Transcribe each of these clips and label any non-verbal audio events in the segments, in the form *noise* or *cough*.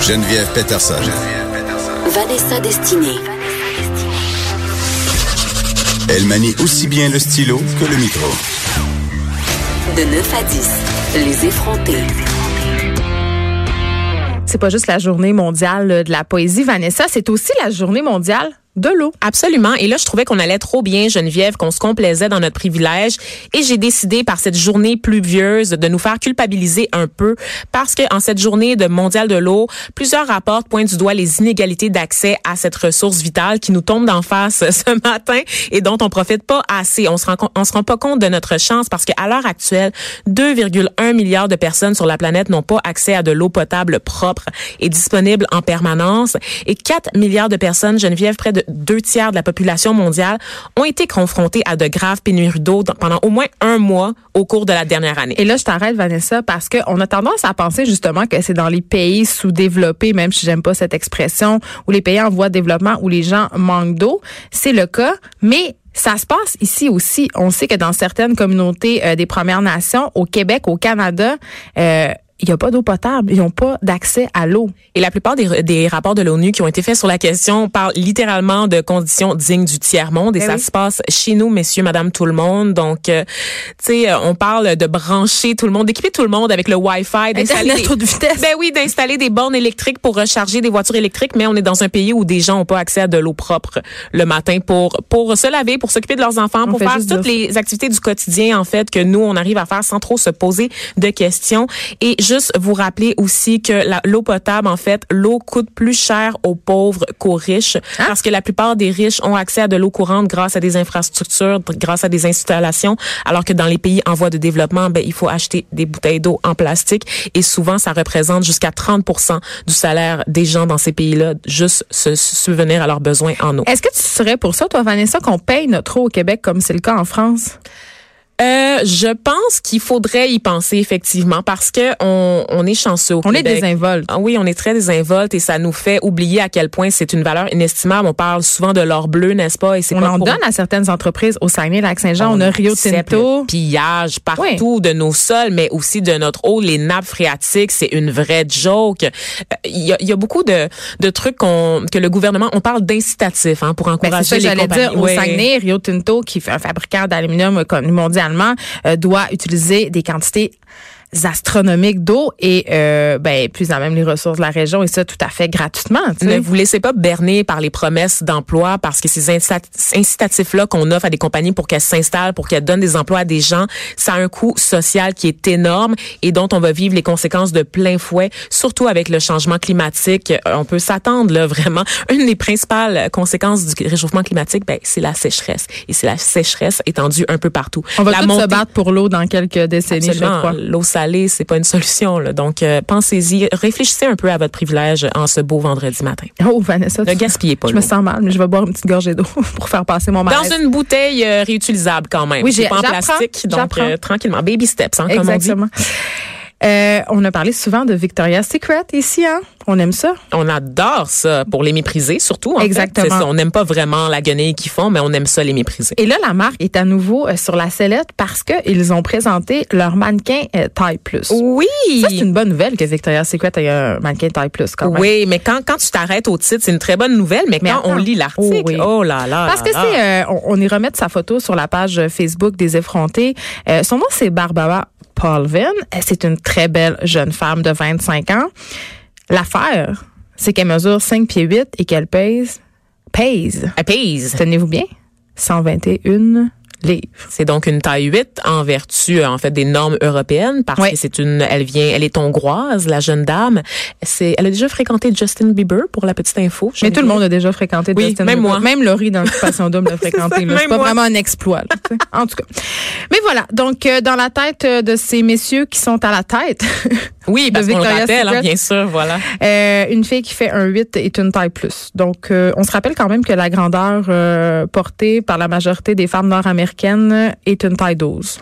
Geneviève Peterson. Vanessa Destinée. Elle manie aussi bien le stylo que le micro. De 9 à 10, les effrontés. C'est pas juste la journée mondiale de la poésie, Vanessa, c'est aussi la journée mondiale de l'eau. Absolument. Et là, je trouvais qu'on allait trop bien, Geneviève, qu'on se complaisait dans notre privilège. Et j'ai décidé, par cette journée pluvieuse, de nous faire culpabiliser un peu parce que en cette journée de mondiale de l'eau, plusieurs rapports pointent du doigt les inégalités d'accès à cette ressource vitale qui nous tombe d'en face *laughs* ce matin et dont on profite pas assez. On se rend, on se rend pas compte de notre chance parce qu'à l'heure actuelle, 2,1 milliards de personnes sur la planète n'ont pas accès à de l'eau potable propre et disponible en permanence. Et 4 milliards de personnes, Geneviève, près de deux tiers de la population mondiale ont été confrontés à de graves pénuries d'eau pendant au moins un mois au cours de la dernière année. Et là, je t'arrête, Vanessa, parce qu'on a tendance à penser justement que c'est dans les pays sous-développés, même si j'aime pas cette expression, ou les pays en voie de développement où les gens manquent d'eau. C'est le cas, mais ça se passe ici aussi. On sait que dans certaines communautés euh, des Premières Nations, au Québec, au Canada, euh, il n'y a pas d'eau potable. Ils n'ont pas d'accès à l'eau. Et la plupart des, des rapports de l'ONU qui ont été faits sur la question parlent littéralement de conditions dignes du tiers-monde. Et, eh ça se passe chez nous, messieurs, madame, tout le monde. Donc, euh, tu sais, on parle de brancher tout le monde, d'équiper tout le monde avec le Wi-Fi, d'installer des... de vitesse. Ben oui, d'installer des bornes électriques pour recharger des voitures électriques. Mais on est dans un pays où des gens n'ont pas accès à de l'eau propre le matin pour pour se laver, pour s'occuper de leurs enfants, pour faire toutes les activités du quotidien, en fait, que nous, on arrive à faire sans trop se poser de questions. Et juste vous rappeler aussi que l'eau potable, en fait, l'eau coûte plus cher aux pauvres qu'aux riches hein? parce que la plupart des riches ont accès à de l'eau courante grâce à des infrastructures, grâce à des installations, alors que dans les pays en voie de développement, ben, il faut acheter des bouteilles d'eau en plastique et souvent ça représente jusqu'à 30% du salaire des gens dans ces pays-là, juste se souvenir à leurs besoins en eau. Est-ce que tu serais pour ça, toi, Vanessa, qu'on paye notre eau au Québec comme c'est le cas en France? Euh, je pense qu'il faudrait y penser effectivement parce que on, on est chanceux au on est désinvolte. Ah, oui, on est très désinvolte et ça nous fait oublier à quel point c'est une valeur inestimable. On parle souvent de l'or bleu, n'est-ce pas? Et c'est on en donne à certaines entreprises au Saguenay-Lac-Saint-Jean. On, a Rio Tinto, pillage partout de nos sols, mais aussi de notre eau, les nappes phréatiques. C'est une vraie joke. Euh, il y a, y a, beaucoup de, de trucs qu'on que le gouvernement. On parle d'incitatifs hein, pour ben, encourager ben, ça, les compagnies. Dire, au Saguenay, Rio Tinto, qui fait un fabricant d'aluminium mondial euh, doit utiliser des quantités astronomiques d'eau et euh, ben plus en même les ressources de la région et ça tout à fait gratuitement. Ne vous laissez pas berner par les promesses d'emploi parce que ces incitatifs là qu'on offre à des compagnies pour qu'elles s'installent, pour qu'elles donnent des emplois à des gens, ça a un coût social qui est énorme et dont on va vivre les conséquences de plein fouet, surtout avec le changement climatique. On peut s'attendre là vraiment *laughs* une des principales conséquences du réchauffement climatique, ben c'est la sécheresse et c'est la sécheresse étendue un peu partout. On va tous se battre pour l'eau dans quelques décennies, je crois. L'eau c'est pas une solution. Là. Donc, euh, pensez-y, réfléchissez un peu à votre privilège en ce beau vendredi matin. Oh, Vanessa. Ne gaspillez pas Je me sens mal, mais je vais boire une petite gorgée d'eau *laughs* pour faire passer mon malaise. Dans une bouteille euh, réutilisable quand même. Oui, j'ai pas en plastique, donc euh, tranquillement. Baby steps, hein, comme on dit. Euh, on a parlé souvent de Victoria's Secret ici, hein? On aime ça. On adore ça pour les mépriser, surtout. En Exactement. Fait. On n'aime pas vraiment la guenille qu'ils font, mais on aime ça les mépriser. Et là, la marque est à nouveau euh, sur la sellette parce qu'ils ont présenté leur mannequin euh, taille plus. Oui. Ça, c'est une bonne nouvelle que Victoria's Secret ait un mannequin taille plus quand même. Oui, mais quand, quand tu t'arrêtes au titre, c'est une très bonne nouvelle, mais, quand on lit l'article, oh, oh, là là. Parce que c'est, on, on, y remet sa photo sur la page Facebook des effrontés. son nom, c'est Barbara Paulvin. C'est une très belle jeune femme de 25 ans. L'affaire, c'est qu'elle mesure 5 pieds 8 et qu'elle pèse, pèse. Elle pèse. Tenez-vous bien. 121 c'est donc une taille 8 en vertu en fait des normes européennes parce que c'est une elle vient elle est hongroise la jeune dame. C'est elle a déjà fréquenté Justin Bieber pour la petite info. Mais tout le monde a déjà fréquenté oui, Justin même Bieber. Moi. Même Laurie dans l'occupation double l'a *laughs* fréquenté. C'est pas vraiment un exploit. en tout cas. Mais voilà, donc euh, dans la tête euh, de ces messieurs qui sont à la tête *laughs* Oui, parce qu'on le rappelle, hein, bien sûr, voilà. Euh, une fille qui fait un 8 est une taille plus. Donc, euh, on se rappelle quand même que la grandeur euh, portée par la majorité des femmes nord-américaines est une taille 12.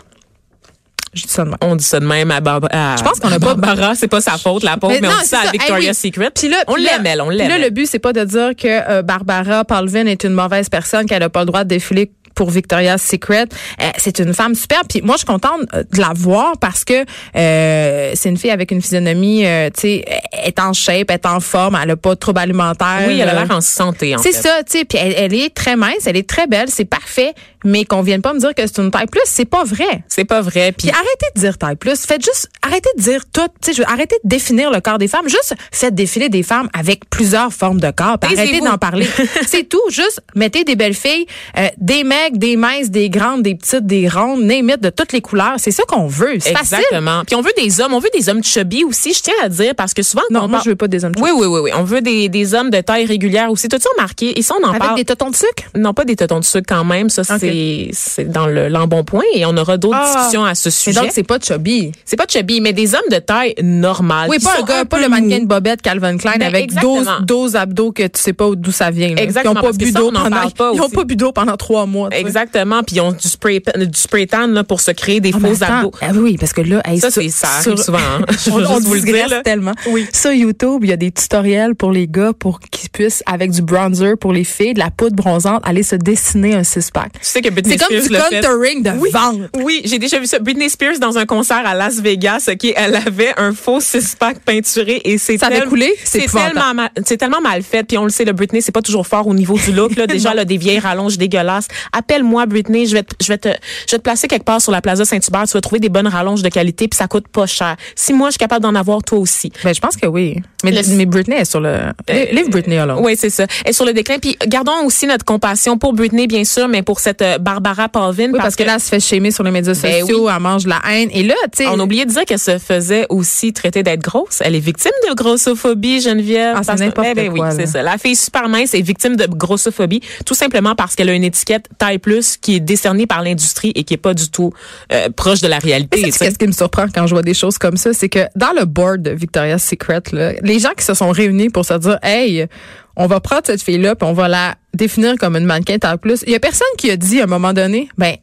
Je dis ça de même. On dit ça de même à Barbara. Je pense qu'on a pas Barbara, c'est pas sa faute, la pauvre, mais, on dit ça à Victoria's Secret. Puis là, on l'aime, elle, on l'aime. Là, le but, c'est pas de dire que Barbara Palvin est une mauvaise personne, qu'elle a pas le droit de défiler pour Victoria's Secret. Euh, c'est une femme super. Puis moi, je suis contente euh, de la voir parce que euh, c'est une fille avec une physionomie, euh, tu sais, est en shape, est en forme, elle a pas de troubles alimentaires. Oui, elle a Euh, l'air en santé, en c'est ça, tu sais. Puis elle, elle est très mince, elle est très belle, c'est parfait. Mais qu'on vienne pas me dire que c'est une taille plus, c'est pas vrai. C'est pas vrai. Puis arrêtez de dire taille plus. Faites juste, arrêtez de dire tout. Tu sais, arrêtez de définir le corps des femmes. Juste faites défiler des femmes avec plusieurs formes de corps. Puis arrêtez d'en parler. *laughs* c'est tout. Juste mettez des belles filles, euh, des mecs, des minces, des grandes, des petites, des rondes, it, de toutes les couleurs. C'est ça qu'on veut. C'est facile. Exactement. Puis on veut des hommes, on veut des hommes chubby aussi, je tiens à dire, parce que souvent, Non, moi, parle- je veux pas des hommes Oui, oui, oui, oui. On veut des, des hommes de taille régulière aussi. T'as-tu remarqué? Et ça, on en avec parle. des totons de sucre? Non, pas des totons de sucre quand même. Ça, c'est, c'est dans le l'embonpoint et on aura d'autres Ah. discussions à ce sujet. donc, c'est pas chubby. c'est pas chubby, mais des hommes de taille normale. Oui, pas un gars, pas le mannequin de Bobette Calvin Klein Ben, avec 12, exactement. 12 abdos que tu sais pas d'où ça vient. là. Exactement, Ils ont pas bu d'eau pendant, parle pas ils ont aussi. pas bu d'eau pendant trois mois. Exactement. Puis ils ont du spray, du spray tan là, pour se créer des Ah, faux attends. abdos. Ah oui, parce que là, hey, Ça, c'est- ça sur- arrive souvent. hein. *laughs* Je on, on vous le dire. tellement. Oui. Sur YouTube, il y a des tutoriels pour les gars pour qu'ils puissent, avec du bronzer pour les filles, de la poudre bronzante, aller se dessiner un six-pack. Tu sais que Britney C'est comme Spears du contouring de Oui. Oui, j'ai déjà vu ça. Britney Spears dans un concert à Las Vegas, ok, elle avait un faux six-pack peinturé et c'est Ça coulé? C'est tellement mal, c'est tellement mal fait. Puis on le sait, le Britney, c'est pas toujours fort au niveau du look. Là. *laughs* Déjà, là, des vieilles rallonges dégueulasses. Appelle-moi, Britney, je vais, te, je vais te, je vais te placer quelque part sur la Plaza Saint-Hubert. Tu vas trouver des bonnes rallonges de qualité, puis ça coûte pas cher. Si moi, je suis capable d'en avoir, toi aussi. Ben, je pense que oui. Mais, Le- mais Britney est sur le. Leave Britney alone. Oui, c'est ça. Et sur le déclin. Puis gardons aussi notre compassion pour Britney, bien sûr, mais pour cette euh, Barbara Palvin. Oui, parce que là, elle se fait shamer sur les médias Ben sociaux, elle mange de la haine. Et là, tu sais. On a oublié de dire qu'elle se faisait aussi traiter d'être grosse. Elle est victime de grossophobie, Geneviève. Ah, c'est n'importe ben quoi, Oui, c'est ça. La fille super mince est victime de grossophobie, tout simplement parce qu'elle a une étiquette taille plus qui est décernée par l'industrie et qui est pas du tout euh, proche de la réalité. Qu'est-ce qui me surprend quand je vois des choses comme ça, c'est que dans le board de Victoria's Secret, là, les gens qui se sont réunis pour se dire, hey, on va prendre cette fille-là puis on va la définir comme une mannequin taille plus. Il y a personne qui a dit à un moment donné, ben,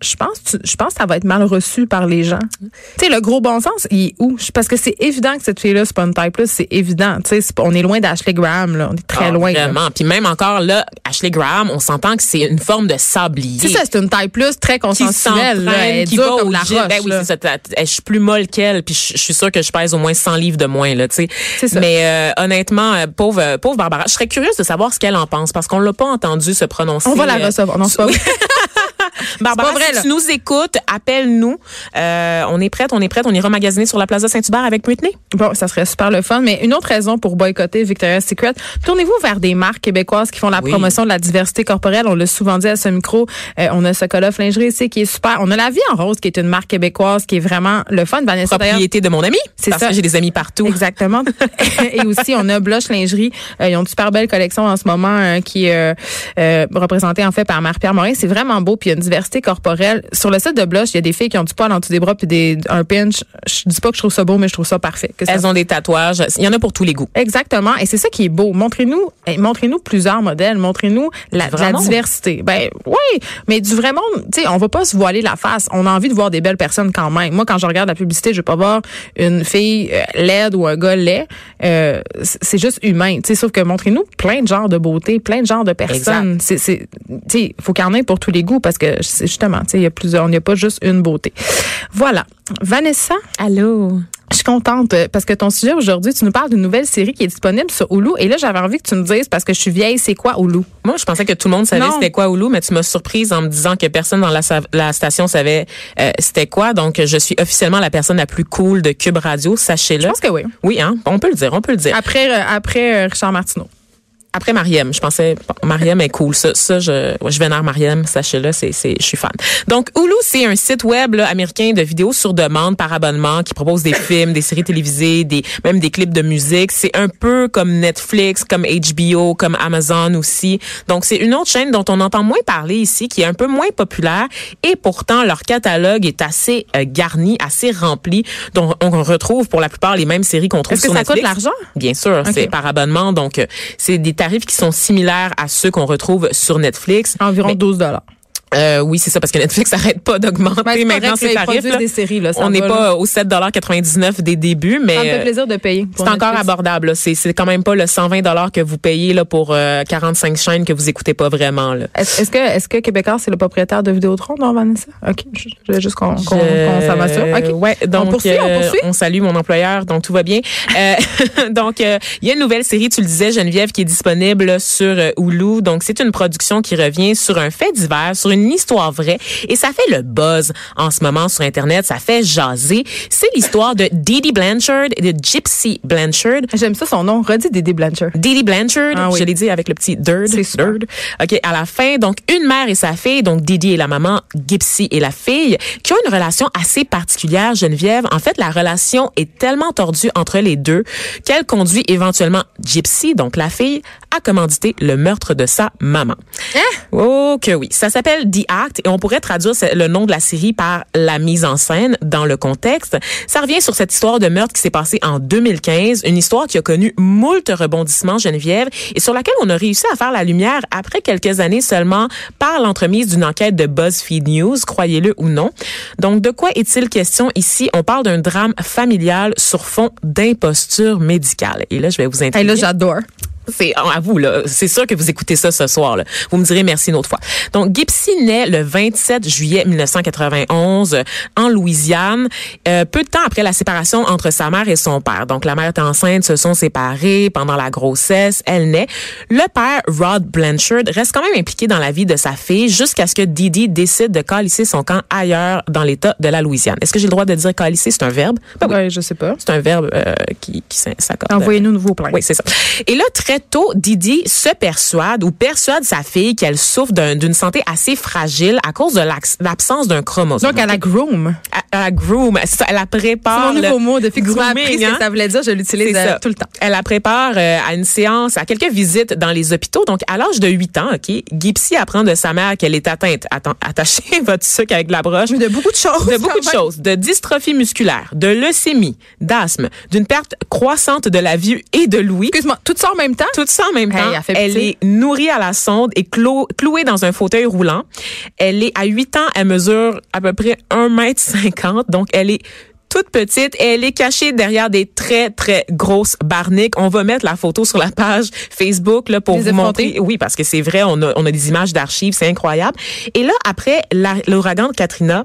je- pense, tu- je pense que ça va être mal reçu par les gens. Tu sais, le gros bon sens, il est où? Parce que c'est évident que cette fille-là, c'est pas une taille plus, c'est évident. Tu sais, on est loin d'Ashley Graham, là. On est très Ah, loin. là. Vraiment. Puis même encore là, Ashley Graham, on s'entend que c'est une forme de sablier. C'est ça, c'est une taille plus très qui consensuelle. là. Elle est s'entraîne, qui va comme au la roche. Ben oui, là. c'est ça. Je suis plus molle qu'elle, puis je suis sûre que je pèse au moins 100 livres de moins là, tu sais. C'est ça. Mais euh, honnêtement, euh, pauvre euh, pauvre Barbara, je serais curieuse de savoir ce qu'elle en pense parce qu'on l'a pas entendu se prononcer. On va la euh, recevoir. Non, c'est pas. *laughs* Barbara, vrai, si tu nous écoutes, appelle-nous. Euh, on est prête, on est prête, on ira magasiner sur la Plaza Saint-Hubert avec Britney. Bon, ça serait super le fun. Mais une autre raison pour boycotter Victoria's Secret, tournez-vous vers des marques québécoises qui font la Oui. promotion de la diversité corporelle. On l'a souvent dit à ce micro. Euh, on a Sokolov Lingerie ici qui est super. On a La Vie en Rose qui est une marque québécoise qui est vraiment le fun. Vanessa, Propriété de mon ami. C'est parce ça. que j'ai des amis partout. Exactement. *laughs* Et aussi, on a Blush Lingerie. Euh, ils ont une super belle collection en ce moment euh, qui est euh, représentée en fait par Marie-Pierre Morin. C'est vraiment beau. Puis une diversité corporelle. Sur le site de Blush, il y a des filles qui ont du poil en dessous des bras puis des, un pinch. Je dis pas que je trouve ça beau, mais je trouve ça parfait. Que ça Elles ont des tatouages. Il y en a pour tous les goûts. Exactement. Et c'est ça qui est beau. Montrez-nous, eh, montrez-nous plusieurs modèles. Montrez-nous la, diversité. Ben oui, mais du vrai monde. Tu sais, on va pas se voiler la face. On a envie de voir des belles personnes quand même. Moi, quand je regarde la publicité, je veux pas voir une fille euh, laide ou un gars laid. Euh, c'est juste humain. Tu sais, sauf que montrez-nous plein de genres de beauté, plein de genres de personnes. C'est, c'est, tu sais, faut qu'il y en ait pour tous les goûts parce que c'est justement, tu sais, il y a plusieurs. Il n'y a pas juste une beauté. Voilà. Vanessa? Allô? Je suis contente euh, parce que ton sujet aujourd'hui, tu nous parles d'une nouvelle série qui est disponible sur Hulu. Et là, j'avais envie que tu me dises, parce que je suis vieille, c'est quoi Hulu? Moi, je pensais que tout le monde savait c'était quoi Hulu, mais tu m'as surprise en me disant que personne dans la, station savait euh, c'était quoi. Donc, je suis officiellement la personne la plus cool de Cube Radio, sachez-le. Je pense que oui. Oui, hein, on peut le dire, on peut le dire. Après, euh, après euh, Richard Martineau. Après Mariem, je pensais bon, Mariem est cool. Ça, ça je, je vénère Mariem, sachez-le, c'est, c'est, je suis fan. Donc Hulu, c'est un site web là, américain de vidéos sur demande par abonnement qui propose des films, des séries télévisées, des même des clips de musique. C'est un peu comme Netflix, comme HBO, comme Amazon aussi. Donc c'est une autre chaîne dont on entend moins parler ici, qui est un peu moins populaire et pourtant leur catalogue est assez euh, garni, assez rempli. Donc on retrouve pour la plupart les mêmes séries qu'on trouve Est-ce que ça coûte Netflix. l'argent? Bien sûr, c'est par abonnement. Donc, euh, c'est des tarifs qui sont similaires à ceux qu'on retrouve sur Netflix. Environ Mais- 12 dollars. Euh, oui, c'est ça, parce que Netflix *laughs* n'arrête pas d'augmenter maintenant ses tarifs. là. des séries, là, ça On n'est pas au 7,99 des débuts, mais Ça me fait plaisir de payer. c'est encore abordable. C'est c'est quand même pas le 120 que vous payez là, pour euh, 45 chaînes que vous écoutez pas vraiment. Est-ce que, est-ce que Québécois, c'est le propriétaire de Vidéotron, non, Vanessa? OK. Je je voulais juste qu'on qu'on qu'on s'en assure. OK. Ouais, donc poursuit, on euh, poursuit? on salue mon employeur, donc tout va bien. Euh, *laughs* donc euh, il y a une nouvelle série, tu le disais Geneviève, qui est disponible sur Hulu. Donc c'est une production qui revient sur un fait divers, sur une histoire vraie, et ça fait le buzz en ce moment sur Internet. Ça fait jaser. C'est l'histoire de Didi Blanchard et de Gypsy Blanchard. J'aime ça, son nom. Redis Dédé Blanchard. Didi Blanchard, Ah oui. je l'ai dit avec le petit dirt. Dirt. OK, à la fin, donc une mère et sa fille, donc Didi et la maman, Gypsy et la fille, qui ont une relation assez particulière, Geneviève. En fait, la relation est tellement tordue entre les deux qu'elle conduit éventuellement Gypsy, donc la fille, à commanditer le meurtre de sa maman. Oh que oui. Ça s'appelle The Act et on pourrait traduire le nom de la série par la mise en scène dans le contexte. Ça revient sur cette histoire de meurtre qui s'est passée en 2015, une histoire qui a connu moult rebondissements, Geneviève, et sur laquelle on a réussi à faire la lumière après quelques années seulement par l'entremise d'une enquête de BuzzFeed News, croyez-le ou non. Donc, de quoi est-il question ici? On parle d'un drame familial sur fond d'imposture médicale. Et là, je vais vous Hey, intriguer. là, j'adore. C'est à vous là, c'est sûr que vous écoutez ça ce soir là. Vous me direz merci une autre fois. Donc Gypsy naît le 27 juillet 1991 euh, en Louisiane, euh, peu de temps après la séparation entre sa mère et son père. Donc la mère est enceinte, se sont séparés pendant la grossesse, elle naît. Le père Rod Blanchard reste quand même impliqué dans la vie de sa fille jusqu'à ce que Didi décide de calisser son camp ailleurs dans l'État de la Louisiane. Est-ce que j'ai le droit de dire calisser c'est un verbe? Ben oui, Ouais, je sais pas. c'est un verbe euh, qui, qui s'accorde. Envoyez-nous nouveau plaintes. Oui, c'est ça. Et là, très tôt, Didi se persuade ou persuade sa fille qu'elle souffre d'un- d'une santé assez fragile à cause de l'absence d'un chromosome. Donc, à la groom. à, à groom, c'est ça, elle la C'est prépare. mon le nouveau mot. Depuis que tu m'as grooming, appris ce hein? que ça voulait dire, je l'utilise C'est euh, tout le temps. Elle la prépare euh, à une séance, à quelques visites dans les hôpitaux. Donc, à l'âge de 8 ans, OK, Gypsy apprend de sa mère qu'elle est atteinte. Attends, *laughs* attachez votre sucre avec de la broche. Mais de beaucoup de choses. De beaucoup de choses. De dystrophie musculaire, de leucémie, d'asthme, d'une perte croissante de la vue et de l'ouïe. Excuse-moi, tout ça en même temps? Tout ça en même Hey, temps. elle est nourrie à la sonde et clo- clouée dans un fauteuil roulant. Elle est à 8 ans, elle mesure à peu près 1 mètre 50. Donc, elle est toute petite et elle est cachée derrière des très, très grosses barniques. On va mettre la photo sur la page Facebook là, pour Les vous effronter? montrer. Oui, parce que c'est vrai, on a, on a des images d'archives, c'est incroyable. Et là, après l'ouragan de Katrina,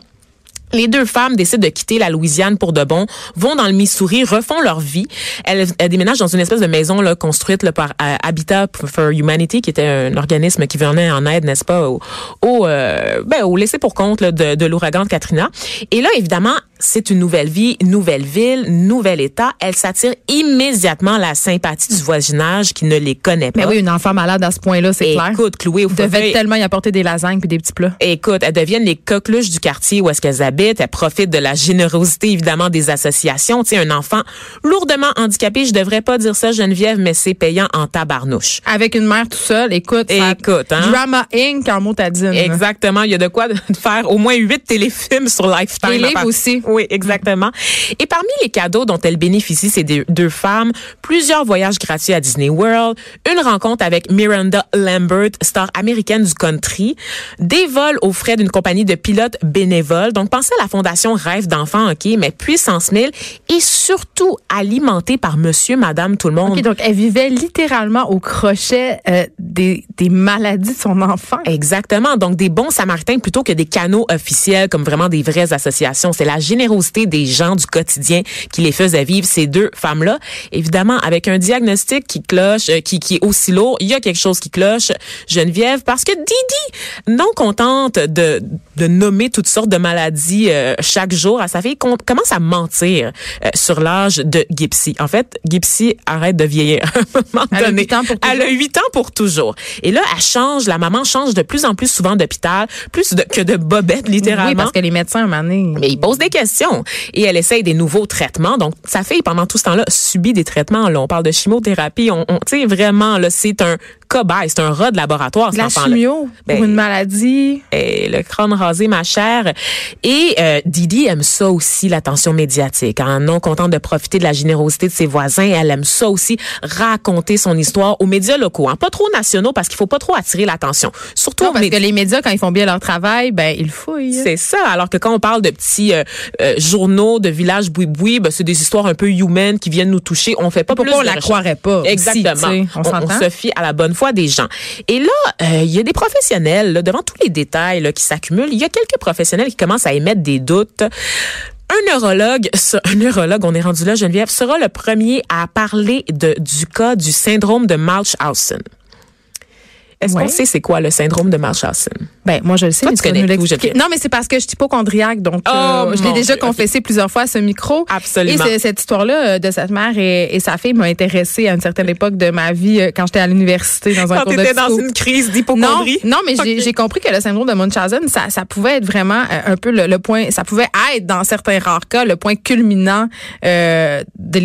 les deux femmes décident de quitter la Louisiane pour de bon, vont dans le Missouri, refont leur vie. Elles, déménagent dans une espèce de maison là, construite là, par euh, Habitat for Humanity, qui était un organisme qui venait en aide, n'est-ce pas, au, au, euh, ben, au laissé pour compte de, de l'ouragan de Katrina. Et là, évidemment, c'est une nouvelle vie, nouvelle ville, nouvel État. Elle s'attire immédiatement la sympathie du voisinage qui ne les connaît pas. Mais oui, une enfant malade à ce point-là, c'est clair. Écoute, clouée au devait tellement y apporter des lasagnes puis des petits plats. Écoute, elles deviennent les coqueluches du quartier où est-ce qu'elles habitent. Elles profitent de la générosité, évidemment, des associations. Tu sais, un enfant lourdement handicapé, je devrais pas dire ça, Geneviève, mais c'est payant en tabarnouche. Avec une mère tout seul, écoute, Écoute, hein? Drama Inc. en motadine. Exactement. Il y a de quoi de faire au moins huit téléfilms sur Lifetime. Livres part- aussi. Oui, exactement. Et parmi les cadeaux dont elles bénéficient, ces deux, femmes, plusieurs voyages gratuits à Disney World, une rencontre avec Miranda Lambert, star américaine du country, des vols aux frais d'une compagnie de pilotes bénévoles. Donc, pensez à la fondation Rêve d'enfants, OK, mais puissance 1000 et surtout alimentée par monsieur, madame, tout le monde. OK, donc elle vivait littéralement au crochet euh, des, des maladies de son enfant. Exactement. Donc, des bons samaritains plutôt que des canaux officiels comme vraiment des vraies associations. C'est la générosité des gens du quotidien qui les faisait vivre, ces deux femmes-là. Évidemment, avec un diagnostic qui cloche, euh, qui, qui est aussi lourd, il y a quelque chose qui cloche, Geneviève, parce que Didi, non contente de, de nommer toutes sortes de maladies euh, chaque jour à sa fille, com- commence à mentir euh, sur l'âge de Gypsy. En fait, Gypsy arrête de vieillir à un moment Elle a donné. huit ans pour Elle a toujours. 8 ans pour toujours. Et là, elle change, la maman change de plus en plus souvent d'hôpital, plus de- que de bobette, littéralement. Oui, parce que les médecins, à un moment donné, Mais il pose des questions et elle essaye des nouveaux traitements. Donc, sa fille, pendant tout ce temps-là, subit des traitements. On parle de chimiothérapie. On, on tu sais, vraiment, là, c'est un cobaye, c'est un rat de laboratoire. De la cet enfant-là. chimio Ben, pour une maladie. Et le crâne rasé, ma chère. Et euh, Didi aime ça aussi, l'attention médiatique. Hein? Non contente de profiter de la générosité de ses voisins, elle aime ça aussi, raconter son histoire aux médias locaux. Hein? Pas trop nationaux, parce qu'il faut pas trop attirer l'attention. Surtout Non, parce médias que les médias, quand ils font bien leur travail, ben ils fouillent. c'est ça. Alors que quand on parle de petits euh, euh, journaux de villages boui-boui, ben, c'est des histoires un peu humaines qui viennent nous toucher. On fait pas Pourquoi on la recherche. croirait pas Exactement. on on, s'entend? se fie à la bonne foi des gens. Et là, euh, il y a des professionnels, devant tous les détails qui s'accumulent, il y a quelques professionnels qui commencent à émettre des doutes. Un neurologue, un neurologue, on est rendu là, Geneviève, sera le premier à parler du cas du syndrome de Munchausen. Est-ce Ouais. qu'on sait c'est quoi le syndrome de Munchausen? Ben moi je le sais, Toi, mais tu connais nous tout. Non, mais c'est parce que je suis hypochondriaque, donc Oh, euh, je l'ai déjà Dieu, confessé plusieurs fois à ce micro. Absolument. Et cette histoire-là euh, de cette mère et, et sa fille m'a intéressée à une certaine époque de ma vie euh, quand j'étais à l'université dans un Quand cours de t'étais dans une crise Non, d'hypochondrie? non, mais j'ai compris que le syndrome de Munchausen, ça, ça pouvait être vraiment euh, un peu le, le point, ça pouvait être dans certains rares cas le point culminant euh, de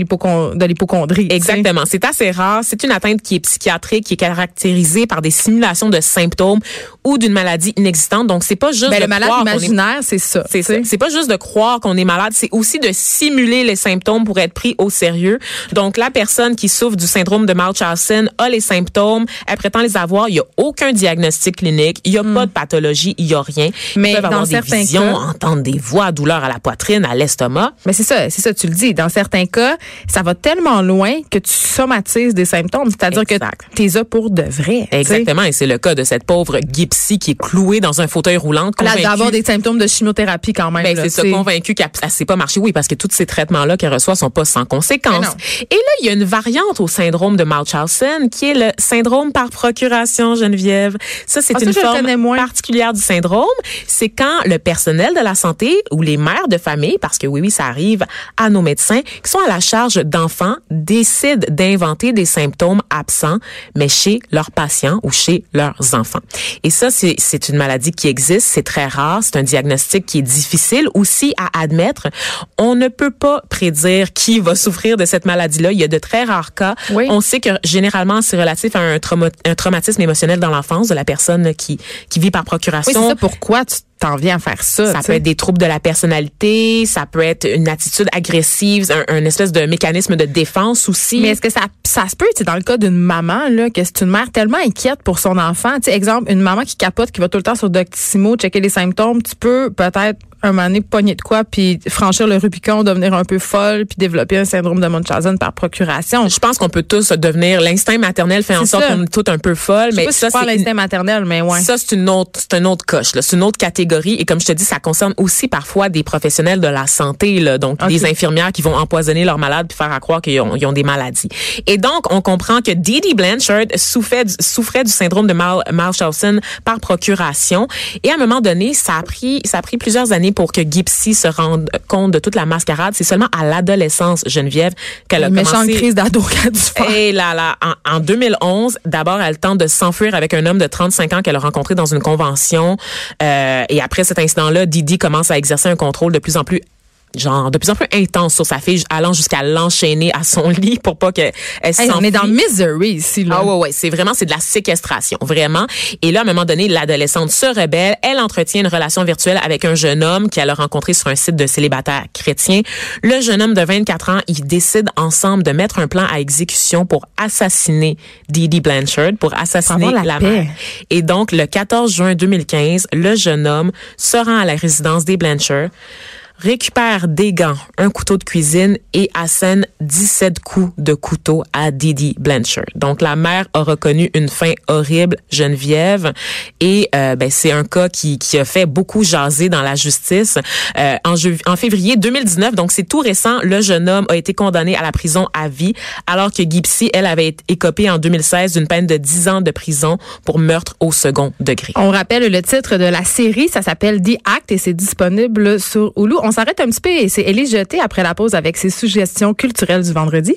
l'hypochondrie. Exactement. C'est assez rare. C'est une atteinte qui est psychiatrique, qui est caractérisée par des simulations de symptômes ou d'une maladie inexistante. Donc, c'est pas juste Ben, de le malade imaginaire, c'est ça. C'est tu ça. C'est pas juste de croire qu'on est malade, c'est aussi de simuler les symptômes pour être pris au sérieux. Donc, la personne qui souffre du syndrome de Munchausen a les symptômes, elle prétend les avoir, il y a aucun diagnostic clinique, il y a pas de pathologie, il y a rien. Hmm. Mais Ils peuvent dans avoir des certains visions, cas- entendre des voix, douleur à la poitrine, à l'estomac. Mais c'est ça, c'est ça, tu le dis. Dans certains cas, ça va tellement loin que tu somatises des symptômes. C'est-à-dire que t'es là pour de vrai. tu et c'est le cas de cette pauvre Gypsy qui est clouée dans un fauteuil roulant, Là, convaincue d'avoir des symptômes de chimiothérapie quand même. Ben, c'est ça, tu sais. convaincu qu'elle ne s'est pas marché. Oui, parce que tous ces traitements-là qu'elle reçoit sont pas sans conséquences. Et là, il y a une variante au syndrome de Munchausen qui est le syndrome par procuration, Geneviève. Ça, c'est Ah, ça, une le forme particulière du syndrome. C'est quand le personnel de la santé ou les mères de famille, parce que oui, oui, ça arrive à nos médecins, qui sont à la charge d'enfants, décident d'inventer des symptômes absents, mais chez leurs patients ou chez leurs enfants. Et ça, c'est une maladie qui existe, c'est très rare, c'est un diagnostic qui est difficile aussi à admettre. On ne peut pas prédire qui va souffrir de cette maladie-là. Il y a de très rares cas. Oui. On sait que généralement, c'est relatif à un, trauma- un traumatisme émotionnel dans l'enfance de la personne qui, qui vit par Oui, procuration. c'est ça. Pourquoi tu t'en viens à faire ça? Ça peut être des troubles de la personnalité, ça peut être une attitude agressive, un, un espèce de mécanisme de défense aussi. Mais est-ce que ça, ça se peut, sais, dans le cas d'une maman, là, que c'est une mère tellement inquiète pour son enfant, tu sais, exemple, une maman qui capote, qui va tout le temps sur Doctissimo, checker les symptômes, tu peux peut-être un moment donné pogner de quoi, puis franchir le Rubicon, devenir un peu folle, puis développer un syndrome de Munchausen par procuration. Je pense qu'on peut tous devenir l'instinct maternel fait en sorte qu'on est tout un peu folle, mais pas ça c'est l'instinct maternel, mais ouais. Ça, c'est une autre, c'est une autre coche, là. C'est une autre catégorie. Et comme je te dis, ça concerne aussi parfois des professionnels de la santé, là. Donc, Ok. des infirmières qui vont empoisonner leurs malades puis faire à croire qu'ils ont, des maladies. Et donc, on comprend que Didi Blanchard souffrait du, souffrait du syndrome de Munchausen par procuration. Et à un moment donné, ça a pris, ça a pris plusieurs années pour que Gypsy se rende compte de toute la mascarade. C'est seulement à l'adolescence, Geneviève, qu'elle a Une méchante commencé. crise d'ado. Et là, là, en, en 2011, d'abord, elle tente de s'enfuir avec un homme de 35 ans qu'elle a rencontré dans une convention. Euh, et après cet incident-là, Didi commence à exercer un contrôle de plus en plus genre de plus en plus intense sur sa fille, allant jusqu'à l'enchaîner à son *laughs* lit pour pas qu'elle elle Hey, on est dans misery ici, là. Ah ouais ouais, c'est vraiment c'est de la séquestration, vraiment. Et là à un moment donné, l'adolescente se rebelle, elle entretient une relation virtuelle avec un jeune homme qu'elle a rencontré sur un site de célibataire chrétien. Le jeune homme de 24 ans, ils décident ensemble de mettre un plan à exécution pour assassiner Didi Blanchard, pour assassiner la la, mère. Et donc le 14 juin 2015, le jeune homme se rend à la résidence des Blanchard récupère des gants, un couteau de cuisine et assène 17 coups de couteau à Didi Blanchard. Donc la mère a reconnu une fin horrible, Geneviève, et euh, ben, c'est un cas qui, qui a fait beaucoup jaser dans la justice. Euh, en, en février 2019, donc c'est tout récent, le jeune homme a été condamné à la prison à vie, alors que Gypsy, elle, avait été écopée en 2016 d'une peine de 10 ans de prison pour meurtre au second degré. On rappelle le titre de la série, ça s'appelle The Act et c'est disponible sur Hulu. On s'arrête un petit peu et c'est Élise Jeté après la pause avec ses suggestions culturelles du vendredi.